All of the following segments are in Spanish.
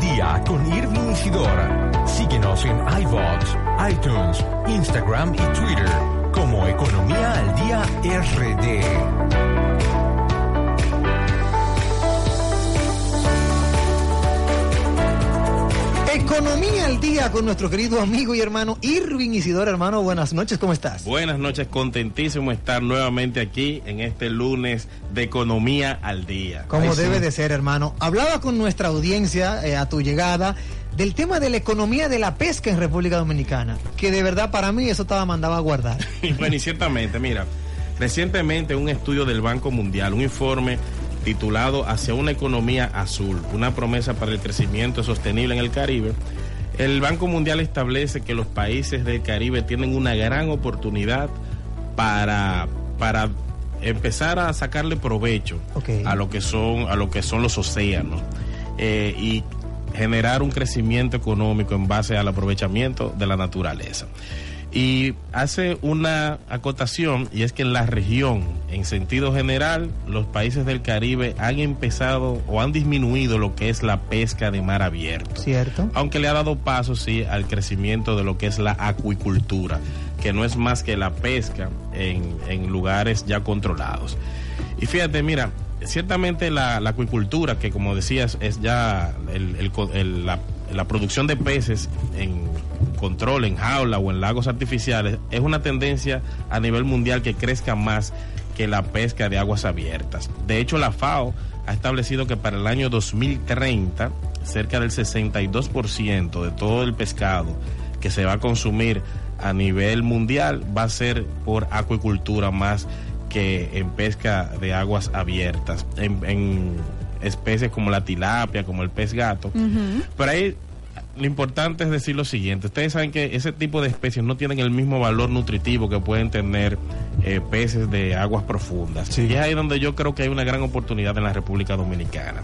día con Irving Isidora. Síguenos en iVoox, iTunes, Instagram y Twitter como Economía al día RD. Al día con nuestro querido amigo y hermano Irving Isidora, hermano. Buenas noches, ¿cómo estás? Buenas noches, contentísimo estar nuevamente aquí en este lunes de Economía al día. Como Ay, debe sí. de ser, hermano. Hablaba con nuestra audiencia eh, a tu llegada del tema de la economía de la pesca en República Dominicana, que de verdad para mí eso estaba mandado a guardar. Bueno, y ciertamente, mira, recientemente un estudio del Banco Mundial, un informe titulado Hacia una economía azul, una promesa para el crecimiento sostenible en el Caribe, el Banco Mundial establece que los países del Caribe tienen una gran oportunidad para, para empezar a sacarle provecho a lo que son, a lo que son los océanos. eh, y generar un crecimiento económico en base al aprovechamiento de la naturaleza. Y hace una acotación, y es que en la región, en sentido general, los países del Caribe han empezado o han disminuido lo que es la pesca de mar abierto. ¿Cierto? Aunque le ha dado paso, sí, al crecimiento de lo que es la acuicultura, que no es más que la pesca en, en lugares ya controlados. Y fíjate, mira, ciertamente la, la acuicultura, que como decías, es ya el- el co- el- la, la producción de peces en control, en jaula o en lagos artificiales, es una tendencia a nivel mundial que crezca más que la pesca de aguas abiertas. De hecho, la FAO ha establecido que para el año 2030, cerca del 62% de todo el pescado que se va a consumir a nivel mundial va a ser por acuicultura más que en pesca de aguas abiertas, especies como la tilapia, como el pez gato. Pero ahí lo importante es decir lo siguiente, ustedes saben que ese tipo de especies no tienen el mismo valor nutritivo que pueden tener eh, peces de aguas profundas. Y es ahí donde yo creo que hay una gran oportunidad en la República Dominicana.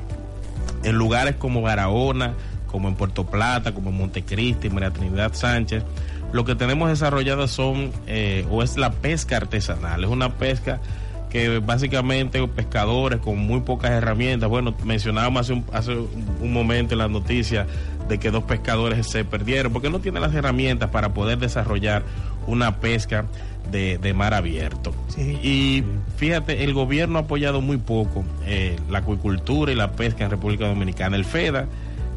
En lugares como Barahona, como en Puerto Plata, como en Montecristi, María Trinidad Sánchez, lo que tenemos desarrollado son, eh, o es la pesca artesanal, es una pesca que básicamente pescadores con muy pocas herramientas, bueno, mencionábamos hace un, hace un momento en la noticia de que dos pescadores se perdieron porque no tienen las herramientas para poder desarrollar una pesca de, de mar abierto. Sí. Y fíjate, el gobierno ha apoyado muy poco eh, la acuicultura y la pesca en República Dominicana. El FEDA,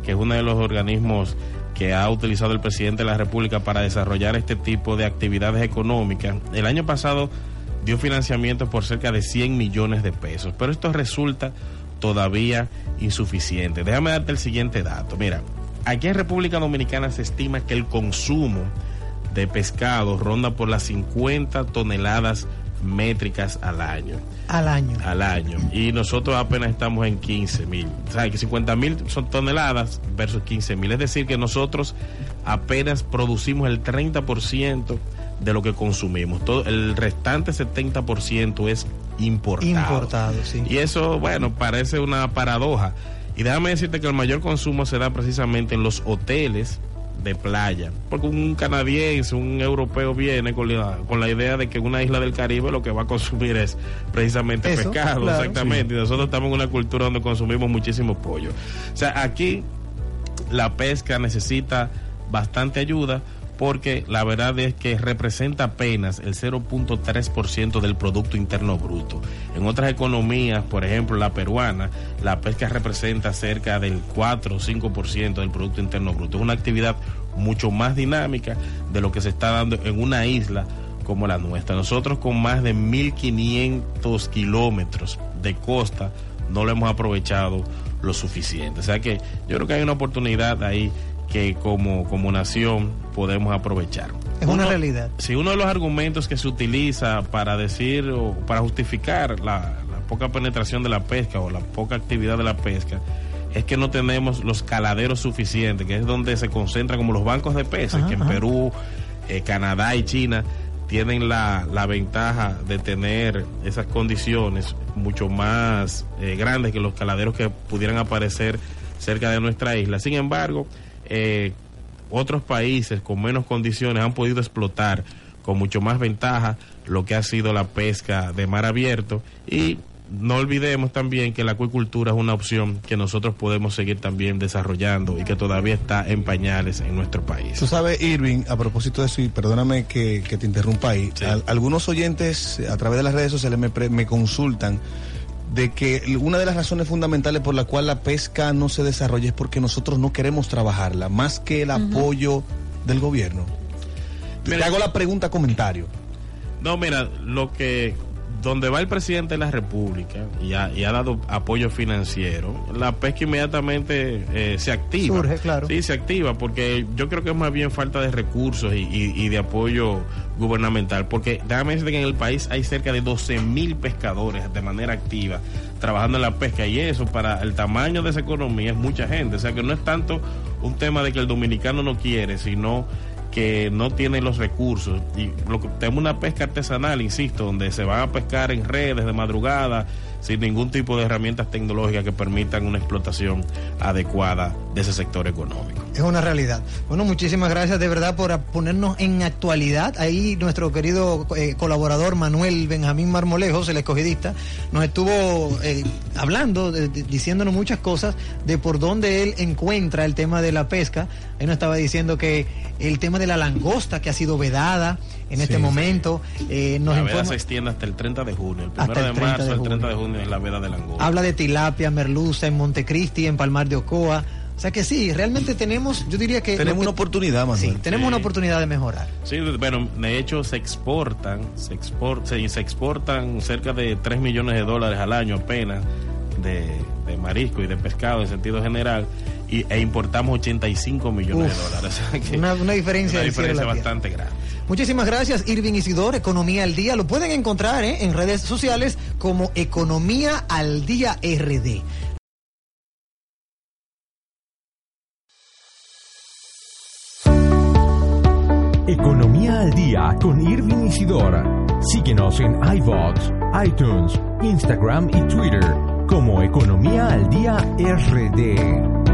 que es uno de los organismos que ha utilizado el presidente de la República para desarrollar este tipo de actividades económicas, el año pasado dio financiamiento por cerca de 100 millones de pesos, pero esto resulta todavía insuficiente. Déjame darte el siguiente dato. Mira, aquí en República Dominicana se estima que el consumo de pescado ronda por las 50 toneladas métricas al año. Al año. Al año. Y nosotros apenas estamos en 15 mil. O sea, que 50 mil son toneladas versus 15 mil. Es decir, que nosotros apenas producimos el 30% de lo que consumimos. Todo, el restante 70% es importado. Importado, sí. Y eso, bueno, parece una paradoja. Y déjame decirte que el mayor consumo se da precisamente en los hoteles de playa. Porque un canadiense, un europeo viene con la, con la idea de que una isla del Caribe lo que va a consumir es precisamente Eso, pescado, claro, exactamente. Y nosotros estamos en una cultura donde consumimos muchísimo pollo. O sea, aquí la pesca necesita bastante ayuda porque la verdad es que representa apenas el 0.3% del Producto Interno Bruto. En otras economías, por ejemplo la peruana, la pesca representa cerca del 4 o 5% del Producto Interno Bruto. Es una actividad mucho más dinámica de lo que se está dando en una isla como la nuestra. Nosotros con más de 1.500 kilómetros de costa no lo hemos aprovechado lo suficiente. O sea que yo creo que hay una oportunidad ahí que como, como nación podemos aprovechar. Es una realidad. Si uno de los argumentos que se utiliza para decir o para justificar la, la poca penetración de la pesca o la poca actividad de la pesca es que no tenemos los caladeros suficientes, que es donde se concentran como los bancos de peces, que en Perú, eh, Canadá y China tienen la, la, ventaja de tener esas condiciones mucho más eh, grandes que los caladeros que pudieran aparecer cerca de nuestra isla. Sin embargo, eh, otros países con menos condiciones han podido explotar con mucho más ventaja lo que ha sido la pesca de mar abierto y no olvidemos también que la acuicultura es una opción que nosotros podemos seguir también desarrollando y que todavía está en pañales en nuestro país. Tú sabes, Irving, a propósito de eso, y perdóname que, te interrumpa ahí, algunos oyentes a través de las redes sociales me, me consultan de que una de las razones fundamentales por la cual la pesca no se desarrolla es porque nosotros no queremos trabajarla, más que el apoyo del gobierno. Te hago la pregunta, comentario. No, mira, lo que donde va el presidente de la República y ha, dado apoyo financiero, la pesca inmediatamente eh, se activa. Surge, claro. Sí, se activa, porque yo creo que es más bien falta de recursos y, de apoyo gubernamental, porque déjame decirte que en el país hay cerca de 12 mil pescadores de manera activa trabajando en la pesca y eso para el tamaño de esa economía es mucha gente, o sea que no es tanto un tema de que el dominicano no quiere, sino que no tienen los recursos. Y lo que, tenemos una pesca artesanal, insisto, donde se van a pescar en redes de madrugada, sin ningún tipo de herramientas tecnológicas que permitan una explotación adecuada de ese sector económico. Es una realidad. Bueno, muchísimas gracias de verdad por ponernos en actualidad. Ahí nuestro querido eh, colaborador Manuel Benjamín Marmolejos, el escogidista, nos estuvo eh, hablando, diciéndonos muchas cosas de por dónde él encuentra el tema de la pesca. Él nos estaba diciendo que el tema de la langosta que ha sido vedada, en este momento. Eh, nos la veda se extiende hasta el 30 de junio, el primero de marzo al 30 de junio en la veda de langosta. Habla de tilapia, merluza en Montecristi, en Palmar de Ocoa. O sea que sí, realmente tenemos, yo diría que... Tenemos una oportunidad, Manuel. Sí, tenemos una oportunidad de mejorar. Sí, bueno, de hecho se exportan, se, export, se, se exportan cerca de 3 millones de dólares al año apenas de, de marisco y de pescado en sentido general y, e importamos 85 millones de dólares. una, una, diferencia, una diferencia bastante grande. Muchísimas gracias, Irving Isidor, Economía al Día. Lo pueden encontrar ¿eh? en redes sociales como Economía al Día RD. Economía al Día con Irving Isidor. Síguenos en iVoox, iTunes, Instagram y Twitter como Economía al Día RD.